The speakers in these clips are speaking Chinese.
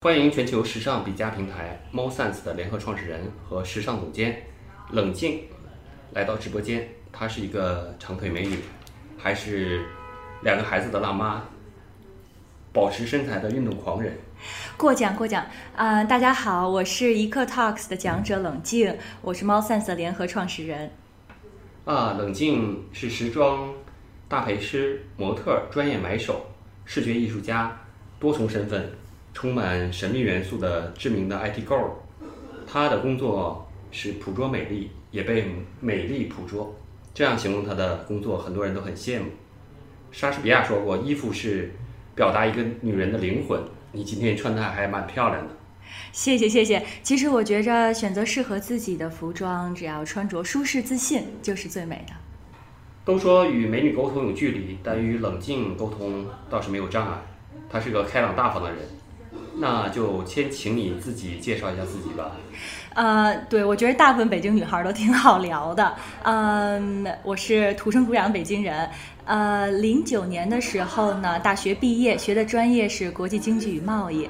欢迎全球时尚比价平台 MoSense 的联合创始人和时尚总监冷静来到直播间。她是一个长腿美女，还是两个孩子的辣妈，保持身材的运动狂人。过奖过奖啊、大家好，我是一刻 Talks 的讲者冷静，我是猫 Sense 的联合创始人。啊，冷静是时装大陪师、模特、专业买手、视觉艺术家，多重身份，充满神秘元素的知名的 IT girl。她的工作是捕捉美丽，也被美丽捕捉，这样形容她的工作，很多人都很羡慕。莎士比亚说过，衣服是表达一个女人的灵魂。你今天穿的还蛮漂亮的。谢谢谢谢。其实我觉着选择适合自己的服装，只要穿着舒适自信，就是最美的。都说与美女沟通有距离，但与冷静沟通倒是没有障碍。她是个开朗大方的人，那就先请你自己介绍一下自己吧。呃，对，我觉得大部分北京女孩都挺好聊的。嗯，我是土生土长的北京人。呃，零九年的时候呢，大学毕业，学的专业是国际经济与贸易。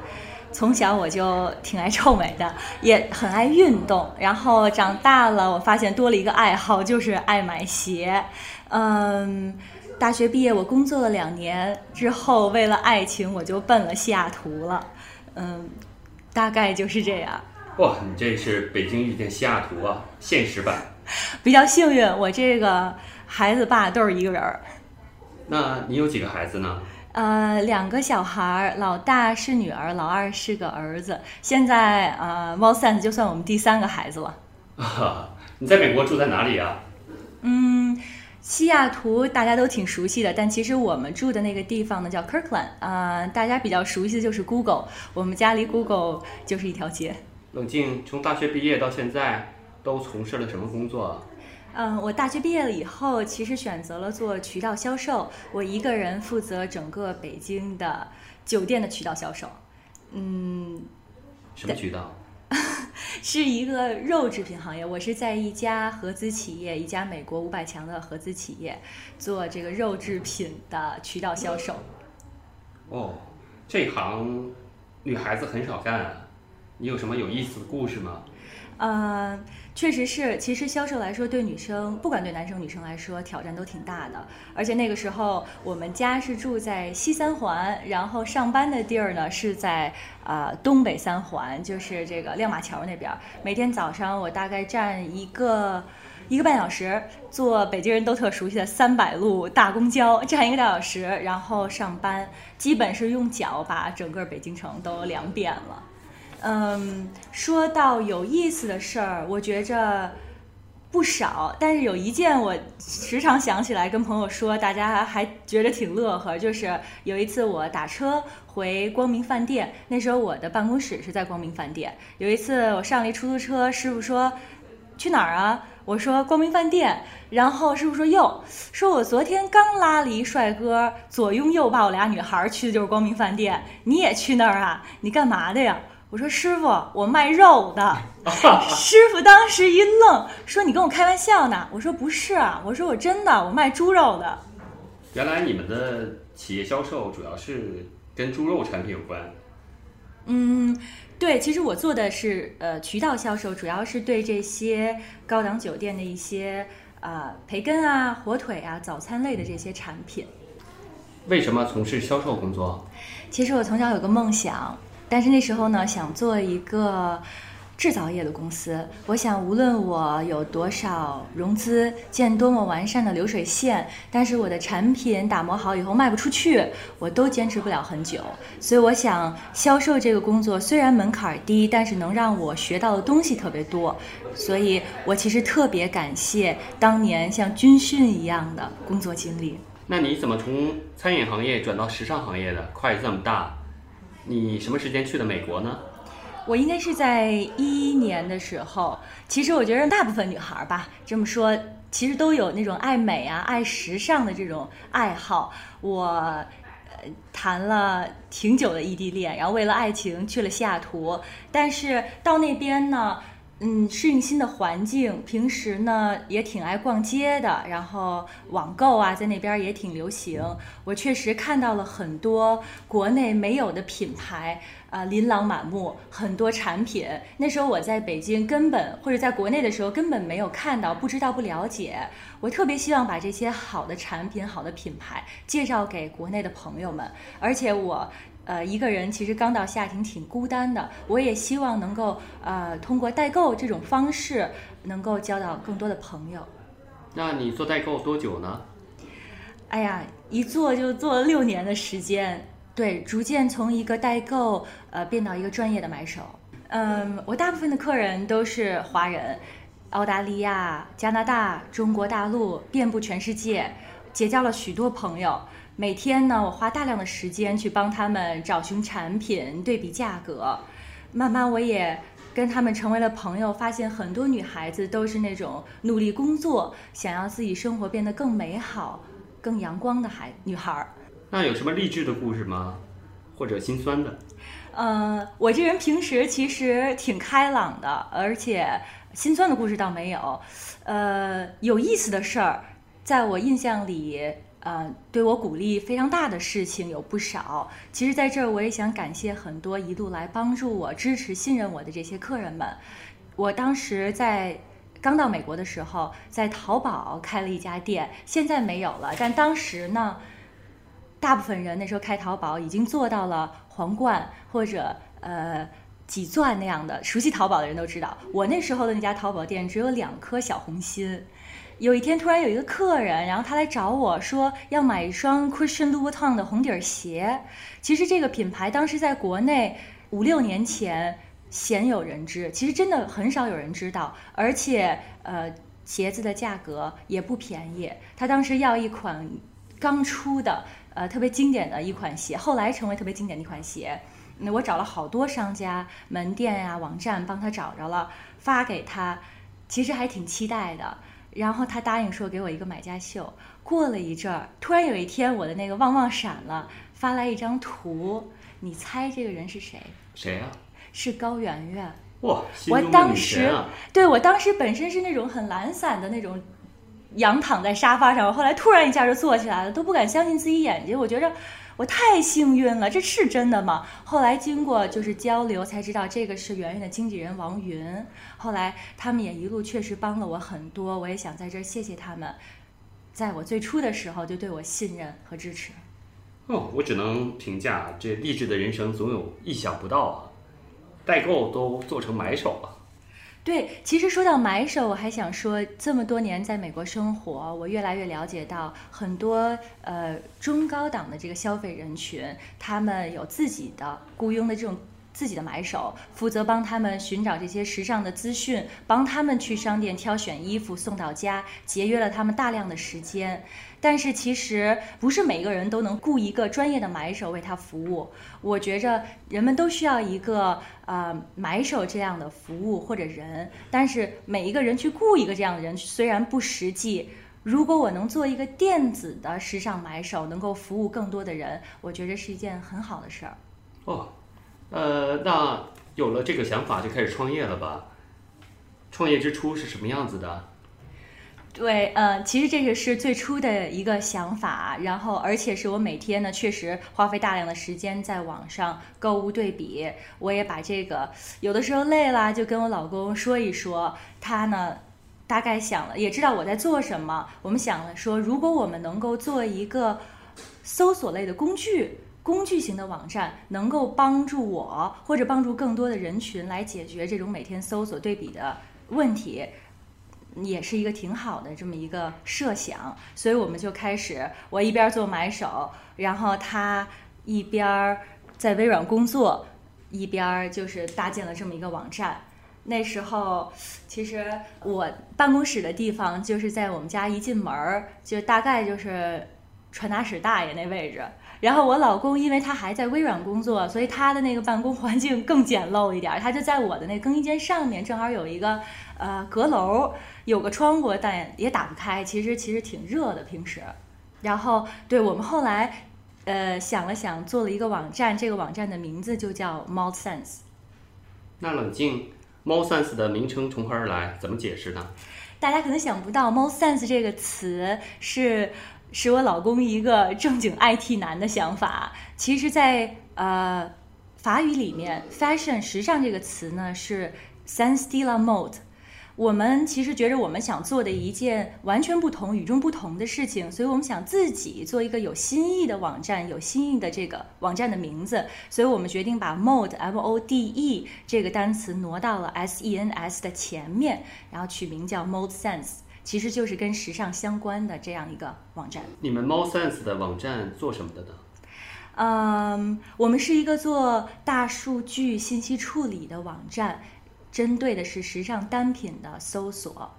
从小我就挺爱臭美的，也很爱运动。然后长大了，我发现多了一个爱好，就是爱买鞋。嗯，大学毕业，我工作了两年之后，为了爱情，我就奔了西雅图了。嗯，大概就是这样。哇，你这是北京遇见西雅图啊，现实版。比较幸运，我这个孩子爸都是一个人儿。那你有几个孩子呢？呃，两个小孩儿，老大是女儿，老二是个儿子。现在呃，猫 sense 就算我们第三个孩子了。啊，你在美国住在哪里啊？嗯，西雅图大家都挺熟悉的，但其实我们住的那个地方呢叫 Kirkland，啊、大家比较熟悉的就是 Google，我们家离 Google 就是一条街。冷静，从大学毕业到现在都从事了什么工作啊？嗯，我大学毕业了以后，其实选择了做渠道销售，我一个人负责整个北京的酒店的渠道销售。嗯，什么渠道？是一个肉制品行业，我是在一家合资企业，一家美国五百强的合资企业做这个肉制品的渠道销售。哦，这行女孩子很少干。你有什么有意思的故事吗？呃，确实是，其实销售来说，对女生，不管对男生女生来说，挑战都挺大的。而且那个时候，我们家是住在西三环，然后上班的地儿呢是在呃东北三环，就是这个亮马桥那边。每天早上我大概站一个。一个半小时坐北京人都特熟悉的三百路大公交，站一个多小时，然后上班，基本是用脚把整个北京城都量遍了。嗯，说到有意思的事儿，我觉着不少，但是有一件我时常想起来跟朋友说，大家还觉得挺乐呵，就是有一次我打车回光明饭店，那时候我的办公室是在光明饭店。有一次我上了一出租车，师傅说去哪儿啊？我说光明饭店，然后师傅说哟，说我昨天刚拉了一帅哥，左拥右抱俩女孩，去的就是光明饭店，你也去那儿啊？你干嘛的呀？我说师傅，我卖肉的。师傅当时一愣，说你跟我开玩笑呢？我说不是啊，我说我真的，我卖猪肉的。原来你们的企业销售主要是跟猪肉产品有关。嗯，对，其实我做的是呃渠道销售，主要是对这些高档酒店的一些呃培根啊、火腿啊、早餐类的这些产品。为什么从事销售工作？其实我从小有个梦想，但是那时候呢，想做一个制造业的公司。我想，无论我有多少融资，建多么完善的流水线，但是我的产品打磨好以后卖不出去，我都坚持不了很久。所以，我想销售这个工作虽然门槛低，但是能让我学到的东西特别多。所以我其实特别感谢当年像军训一样的工作经历。那你怎么从餐饮行业转到时尚行业的？跨越这么大，你什么时间去的美国呢？我应该是在一一年的时候。其实我觉得大部分女孩儿吧，这么说，其实都有那种爱美啊、爱时尚的这种爱好。我谈了挺久的异地恋，然后为了爱情去了西雅图，但是到那边呢。嗯，适应新的环境，平时呢也挺爱逛街的，然后网购啊，在那边也挺流行。我确实看到了很多国内没有的品牌，啊，琳琅满目，很多产品。那时候我在北京根本或者在国内的时候根本没有看到，不知道不了解。我特别希望把这些好的产品、好的品牌介绍给国内的朋友们。而且我呃一个人其实刚到夏庭挺孤单的，我也希望能够呃通过代购这种方式能够交到更多的朋友。那你做代购多久呢？哎呀，一做就做了六年的时间，对，逐渐从一个代购呃变到一个专业的买手。嗯，我大部分的客人都是华人，澳大利亚、加拿大、中国大陆，遍布全世界，结交了许多朋友。每天呢，我花大量的时间去帮他们找寻产品、对比价格，慢慢我也。跟他们成为了朋友，发现很多女孩子都是那种努力工作，想要自己生活变得更美好、更阳光的孩女孩儿。那有什么励志的故事吗？或者心酸的？呃，我这人平时其实挺开朗的，而且心酸的故事倒没有。呃，有意思的事儿，在我印象里。呃，对我鼓励非常大的事情有不少。其实，在这儿我也想感谢很多一路来帮助我、支持、信任我的这些客人们。我当时在刚到美国的时候，在淘宝开了一家店，现在没有了。但当时呢，大部分人那时候开淘宝已经做到了皇冠或者呃几钻那样的。熟悉淘宝的人都知道，我那时候的那家淘宝店只有两颗小红心。有一天，突然有一个客人，然后他来找我说要买一双 Christian Louboutin 的红底儿鞋。其实这个品牌当时在国内五六年前鲜有人知，其实真的很少有人知道，而且呃鞋子的价格也不便宜。他当时要一款刚出的呃特别经典的一款鞋，后来成为特别经典的一款鞋。那我找了好多商家门店呀网站帮他找着了，发给他，其实还挺期待的。然后他答应说给我一个买家秀。过了一阵儿，突然有一天我的那个旺旺闪了，发来一张图。你猜这个人是谁？谁啊？是高圆圆。哇！我当时对我当时本身是那种很懒散的那种，仰躺在沙发上，我后来突然一下就坐起来了，都不敢相信自己眼睛。我觉着。我太幸运了，这是真的吗？后来经过就是交流才知道，这个是圆圆的经纪人王云。后来他们也一路确实帮了我很多，我也想在这儿谢谢他们，在我最初的时候就对我信任和支持。哦，我只能评价这励志的人生总有意想不到啊！代购都做成买手了。对，其实说到买手，我还想说，这么多年在美国生活，我越来越了解到很多呃中高档的这个消费人群，他们有自己的雇佣的这种。自己的买手负责帮他们寻找这些时尚的资讯，帮他们去商店挑选衣服送到家，节约了他们大量的时间。但是其实不是每个人都能雇一个专业的买手为他服务。我觉着人们都需要一个呃买手这样的服务或者人，但是每一个人去雇一个这样的人虽然不实际。如果我能做一个电子的时尚买手，能够服务更多的人，我觉着是一件很好的事儿。哦。呃，那有了这个想法就开始创业了吧？创业之初是什么样子的？对，呃，其实这个是最初的一个想法，然后而且是我每天呢确实花费大量的时间在网上购物对比，我也把这个有的时候累了就跟我老公说一说，他呢大概想了也知道我在做什么，我们想了说，如果我们能够做一个搜索类的工具。工具型的网站能够帮助我或者帮助更多的人群来解决这种每天搜索对比的问题，也是一个挺好的这么一个设想。所以我们就开始，我一边做买手，然后他一边在微软工作，一边就是搭建了这么一个网站。那时候其实我办公室的地方就是在我们家一进门儿，就大概就是传达室大爷那位置。然后我老公，因为他还在微软工作，所以他的那个办公环境更简陋一点。他就在我的那更衣间上面，正好有一个呃阁楼，有个窗户，但也打不开。其实其实挺热的平时。然后对我们后来呃想了想，做了一个网站，这个网站的名字就叫猫 sense。那冷静，猫 sense 的名称从何而来？怎么解释呢？大家可能想不到，猫 sense 这个词是。是我老公一个正经 IT 男的想法。其实，在呃。法语里面 “fashion” 时尚这个词呢是 “senstila mode”。我们其实觉着我们想做的一件完全不同、与众不同的事情，所以我们想自己做一个有新意的网站，有新意的这个网站的名字，所以我们决定把 “mode” M O D E 这个单词挪到了 S E N S 的前面，然后取名叫 “Mode Sense”，其实就是跟时尚相关的这样一个网站。你们 Mode Sense 的网站做什么的呢？嗯，我们是一个做大数据信息处理的网站。针对的是时尚单品的搜索，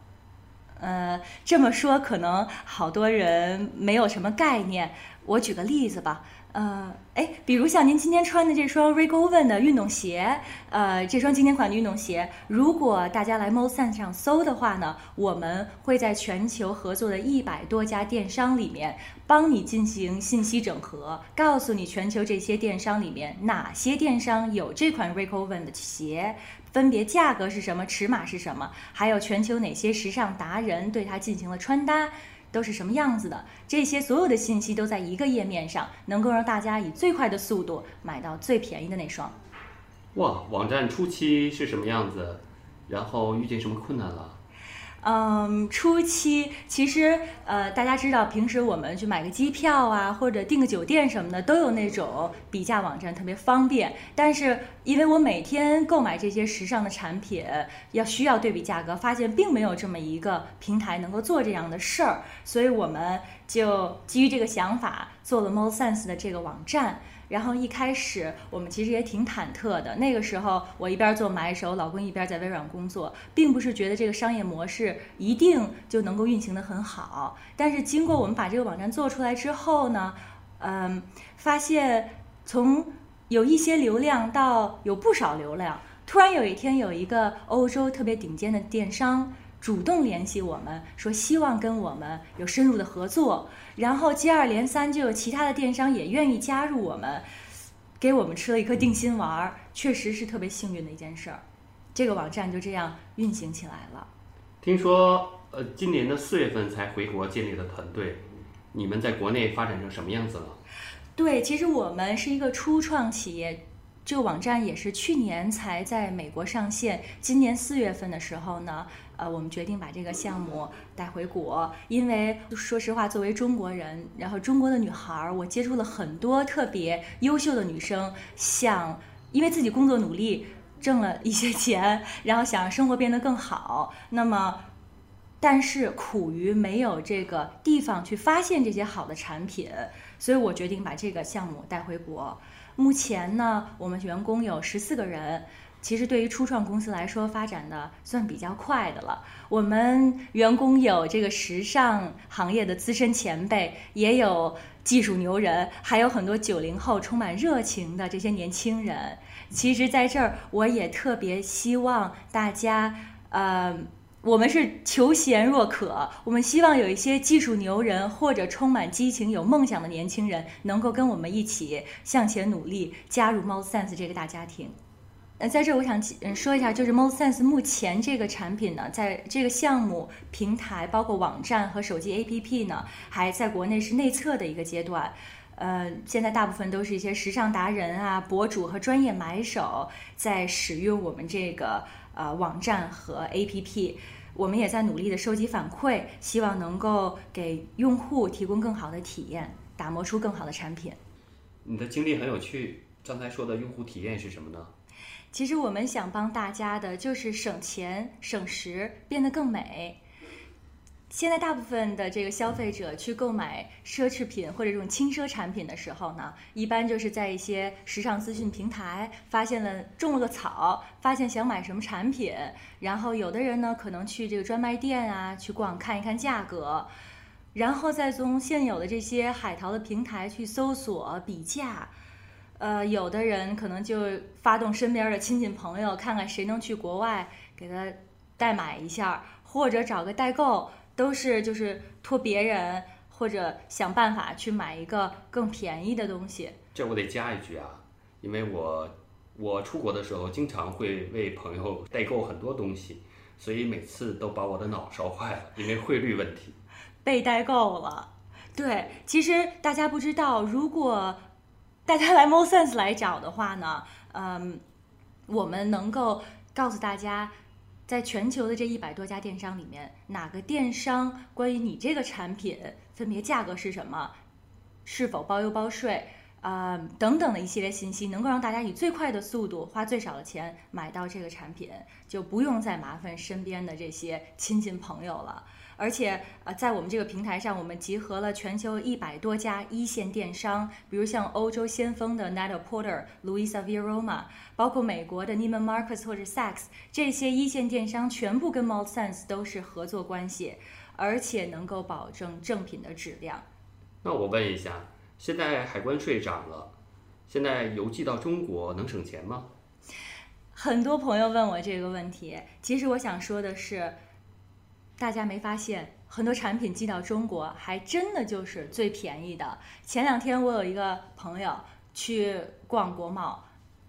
呃，这么说可能好多人没有什么概念。我举个例子吧，呃，哎，比如像您今天穿的这双 r i g o v e n 的运动鞋，呃，这双经典款的运动鞋，如果大家来 Mosense 上搜的话呢，我们会在全球合作的一百多家电商里面帮你进行信息整合，告诉你全球这些电商里面哪些电商有这款 r i g o v e n 的鞋。分别价格是什么，尺码是什么，还有全球哪些时尚达人对它进行了穿搭，都是什么样子的？这些所有的信息都在一个页面上，能够让大家以最快的速度买到最便宜的那双。哇，网站初期是什么样子？然后遇见什么困难了？嗯，初期其实呃，大家知道，平时我们去买个机票啊，或者订个酒店什么的，都有那种比价网站，特别方便。但是因为我每天购买这些时尚的产品，要需要对比价格，发现并没有这么一个平台能够做这样的事儿，所以我们就基于这个想法，做了 More Sense 的这个网站。然后一开始我们其实也挺忐忑的。那个时候我一边做买手，老公一边在微软工作，并不是觉得这个商业模式一定就能够运行的很好。但是经过我们把这个网站做出来之后呢，嗯，发现从有一些流量到有不少流量，突然有一天有一个欧洲特别顶尖的电商。主动联系我们，说希望跟我们有深入的合作，然后接二连三就有其他的电商也愿意加入我们，给我们吃了一颗定心丸儿，确实是特别幸运的一件事儿。这个网站就这样运行起来了。听说，呃，今年的四月份才回国建立的团队，你们在国内发展成什么样子了？对，其实我们是一个初创企业。这个网站也是去年才在美国上线。今年四月份的时候呢，呃，我们决定把这个项目带回国，因为说实话，作为中国人，然后中国的女孩儿，我接触了很多特别优秀的女生，想因为自己工作努力挣了一些钱，然后想让生活变得更好。那么，但是苦于没有这个地方去发现这些好的产品，所以我决定把这个项目带回国。目前呢，我们员工有十四个人。其实对于初创公司来说，发展的算比较快的了。我们员工有这个时尚行业的资深前辈，也有技术牛人，还有很多九零后充满热情的这些年轻人。其实，在这儿我也特别希望大家，呃。我们是求贤若渴，我们希望有一些技术牛人或者充满激情、有梦想的年轻人能够跟我们一起向前努力，加入 Mode Sense 这个大家庭。呃，在这我想嗯说一下，就是 Mode Sense 目前这个产品呢，在这个项目平台，包括网站和手机 APP 呢，还在国内是内测的一个阶段。呃，现在大部分都是一些时尚达人啊、博主和专业买手在使用我们这个。呃，网站和 APP，我们也在努力的收集反馈，希望能够给用户提供更好的体验，打磨出更好的产品。你的经历很有趣，刚才说的用户体验是什么呢？其实我们想帮大家的就是省钱省时，变得更美。现在大部分的这个消费者去购买奢侈品或者这种轻奢产品的时候呢，一般就是在一些时尚资讯平台发现了种了个草，发现想买什么产品，然后有的人呢可能去这个专卖店啊去逛看一看价格，然后再从现有的这些海淘的平台去搜索比价，呃，有的人可能就发动身边的亲戚朋友看看谁能去国外给他代买一下，或者找个代购。都是就是托别人或者想办法去买一个更便宜的东西。这我得加一句啊，因为我我出国的时候经常会为朋友代购很多东西，所以每次都把我的脑烧坏了，因为汇率问题。被代购了，对，其实大家不知道，如果大家来 Mosense 来找的话呢，嗯，我们能够告诉大家，在全球的这一百多家电商里面，哪个电商关于你这个产品分别价格是什么，是否包邮包税。啊，等等的一系列信息，能够让大家以最快的速度，花最少的钱买到这个产品，就不用再麻烦身边的这些亲戚朋友了。而且，呃，在我们这个平台上，我们集合了全球一百多家一线电商，比如像欧洲先锋的 Net-a-Porter、Louisa v i r o m a 包括美国的 Neiman Marcus 或者 Saks，这些一线电商全部跟 ModSense 都是合作关系，而且能够保证正品的质量。那我问一下。现在海关税涨了，现在邮寄到中国能省钱吗？很多朋友问我这个问题，其实我想说的是，大家没发现，很多产品寄到中国还真的就是最便宜的。前两天我有一个朋友去逛国贸，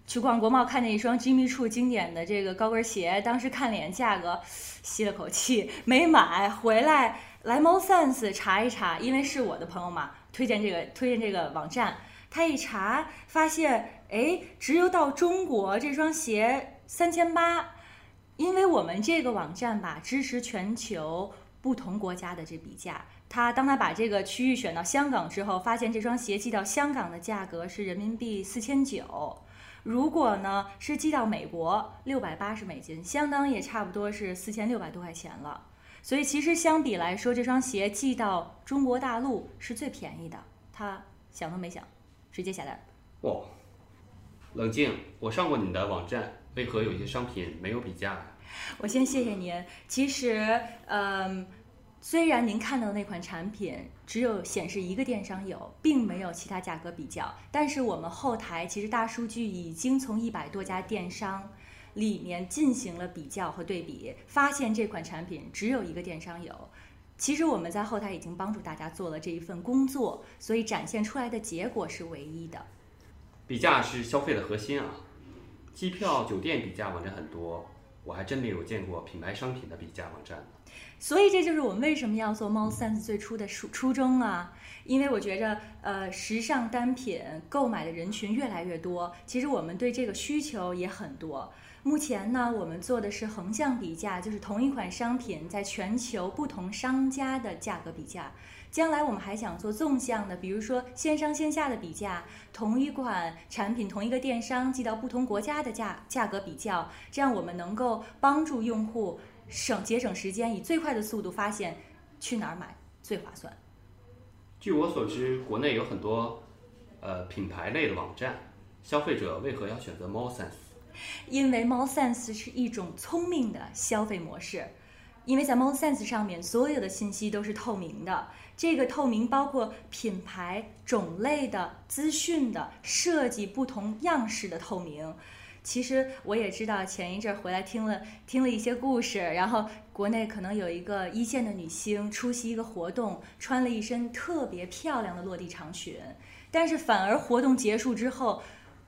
去逛国贸看见一双 Jimmy Choo 经典的这个高跟鞋，当时看脸价格，吸了口气没买，回来来 Mo Sense 查一查，因为是我的朋友嘛。推荐这个推荐这个网站，他一查发现，哎，只有到中国这双鞋三千八，因为我们这个网站吧支持全球不同国家的这比价。他当他把这个区域选到香港之后，发现这双鞋寄到香港的价格是人民币四千九，如果呢是寄到美国六百八十美金，相当也差不多是四千六百多块钱了。所以其实相比来说，这双鞋寄到中国大陆是最便宜的。他想都没想，直接下单。哇，冷静！我上过你的网站，为何有些商品没有比价呀？我先谢谢您。其实，嗯，虽然您看到的那款产品只有显示一个电商有，并没有其他价格比较，但是我们后台其实大数据已经从一百多家电商。里面进行了比较和对比，发现这款产品只有一个电商有。其实我们在后台已经帮助大家做了这一份工作，所以展现出来的结果是唯一的。比价是消费的核心啊！机票、酒店比价网站很多，我还真没有见过品牌商品的比价网站。所以这就是我们为什么要做猫 sense 最初的初初衷啊！因为我觉着，呃，时尚单品购买的人群越来越多，其实我们对这个需求也很多。目前呢，我们做的是横向比价，就是同一款商品在全球不同商家的价格比价。将来我们还想做纵向的，比如说线上线下的比价，同一款产品同一个电商寄到不同国家的价价格比较，这样我们能够帮助用户省节省时间，以最快的速度发现去哪儿买最划算。据我所知，国内有很多呃品牌类的网站，消费者为何要选择 MoreSense？因为 Mall Sense 是一种聪明的消费模式，因为在 Mall Sense 上面，所有的信息都是透明的。这个透明包括品牌、种类的资讯的设计、不同样式的透明。其实我也知道，前一阵回来听了听了一些故事，然后国内可能有一个一线的女星出席一个活动，穿了一身特别漂亮的落地长裙，但是反而活动结束之后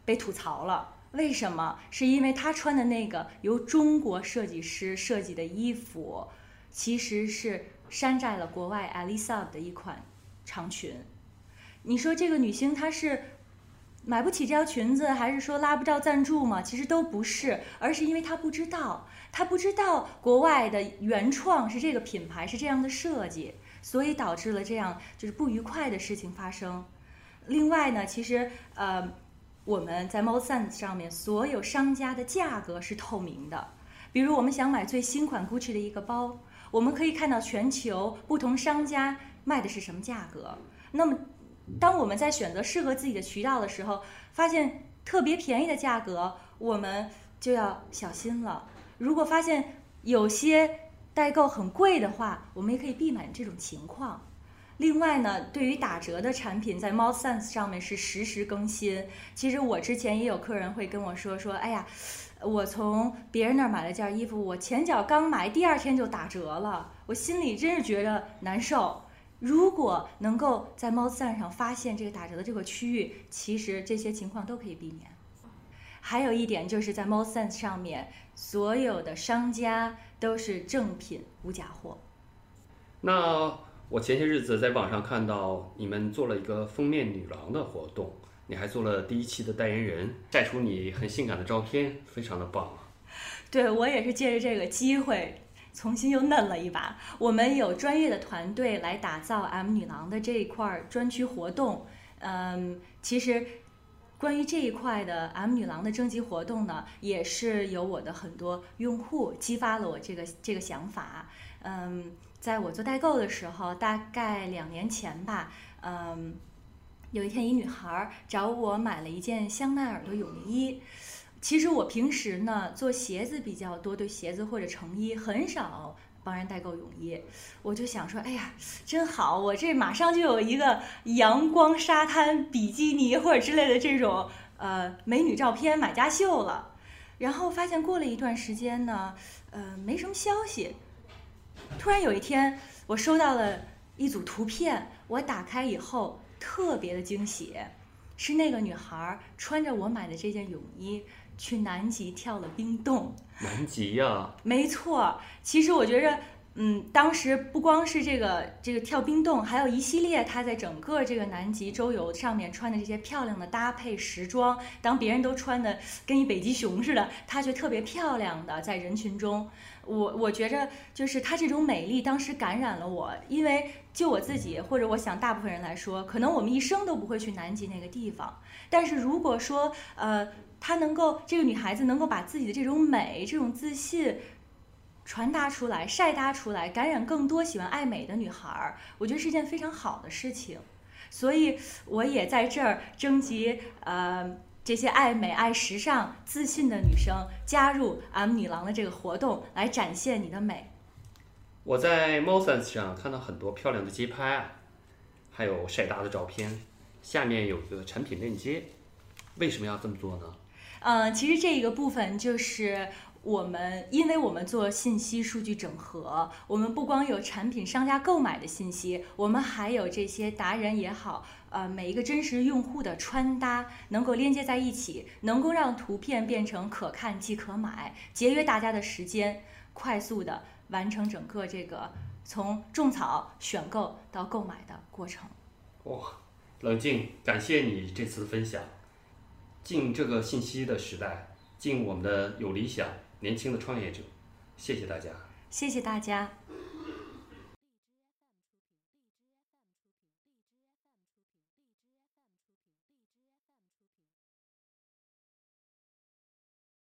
被吐槽了。为什么？是因为她穿的那个由中国设计师设计的衣服，其实是山寨了国外 Alisa 的一款长裙。你说这个女星她是买不起这条裙子，还是说拉不到赞助吗？其实都不是，而是因为她不知道，她不知道国外的原创是这个品牌是这样的设计，所以导致了这样就是不愉快的事情发生。另外呢，其实呃。我们在 m o s e n s 上面，所有商家的价格是透明的。比如，我们想买最新款 Gucci 的一个包，我们可以看到全球不同商家卖的是什么价格。那么，当我们在选择适合自己的渠道的时候，发现特别便宜的价格，我们就要小心了。如果发现有些代购很贵的话，我们也可以避免这种情况。另外呢，对于打折的产品，在 Mall Sense 上面是实时更新。其实我之前也有客人会跟我说说，哎呀，我从别人那儿买了件衣服，我前脚刚买，第二天就打折了，我心里真是觉得难受。如果能够在 Mall Sense 上发现这个打折的这个区域，其实这些情况都可以避免。还有一点就是在 Mall Sense 上面，所有的商家都是正品无假货。那。我前些日子在网上看到你们做了一个封面女郎的活动，你还做了第一期的代言人，晒出你很性感的照片，非常的棒。对我也是借着这个机会，重新又嫩了一把。我们有专业的团队来打造 M 女郎的这一块专区活动。嗯，其实关于这一块的 M 女郎的征集活动呢，也是有我的很多用户激发了我这个这个想法。嗯，在我做代购的时候，大概两年前吧，嗯。有一天，一女孩找我买了一件香奈儿的泳衣。其实我平时呢做鞋子比较多，对鞋子或者成衣很少帮人代购泳衣。我就想说，哎呀，真好，我这马上就有一个阳光沙滩比基尼或者之类的这种呃美女照片买家秀了。然后发现过了一段时间呢，呃，没什么消息。突然有一天，我收到了一组图片，我打开以后。特别的惊喜，是那个女孩穿着我买的这件泳衣去南极跳了冰洞。南极呀？没错。其实我觉着，嗯，当时不光是这个这个跳冰洞，还有一系列她在整个这个南极周游上面穿的这些漂亮的搭配时装。当别人都穿的跟一北极熊似的，她却特别漂亮的在人群中。我我觉着就是她这种美丽，当时感染了我，因为。就我自己，或者我想大部分人来说，可能我们一生都不会去南极那个地方。但是如果说，呃，她能够，这个女孩子能够把自己的这种美、这种自信传达出来、晒搭出来，感染更多喜欢爱美的女孩儿，我觉得是件非常好的事情。所以我也在这儿征集，呃，这些爱美、爱时尚、自信的女生加入 M 女郎的这个活动，来展现你的美。我在 Mosens 上看到很多漂亮的街拍啊，还有晒搭的照片，下面有一个产品链接，为什么要这么做呢？嗯，其实这一个部分就是我们，因为我们做信息数据整合，我们不光有产品商家购买的信息，我们还有这些达人也好，呃，每一个真实用户的穿搭能够连接在一起，能够让图片变成可看即可买，节约大家的时间，快速的。完成整个这个从种草、选购到购买的过程。哇，冷静，感谢你这次分享。进这个信息的时代，进我们的有理想、年轻的创业者。谢谢大家。谢谢大家。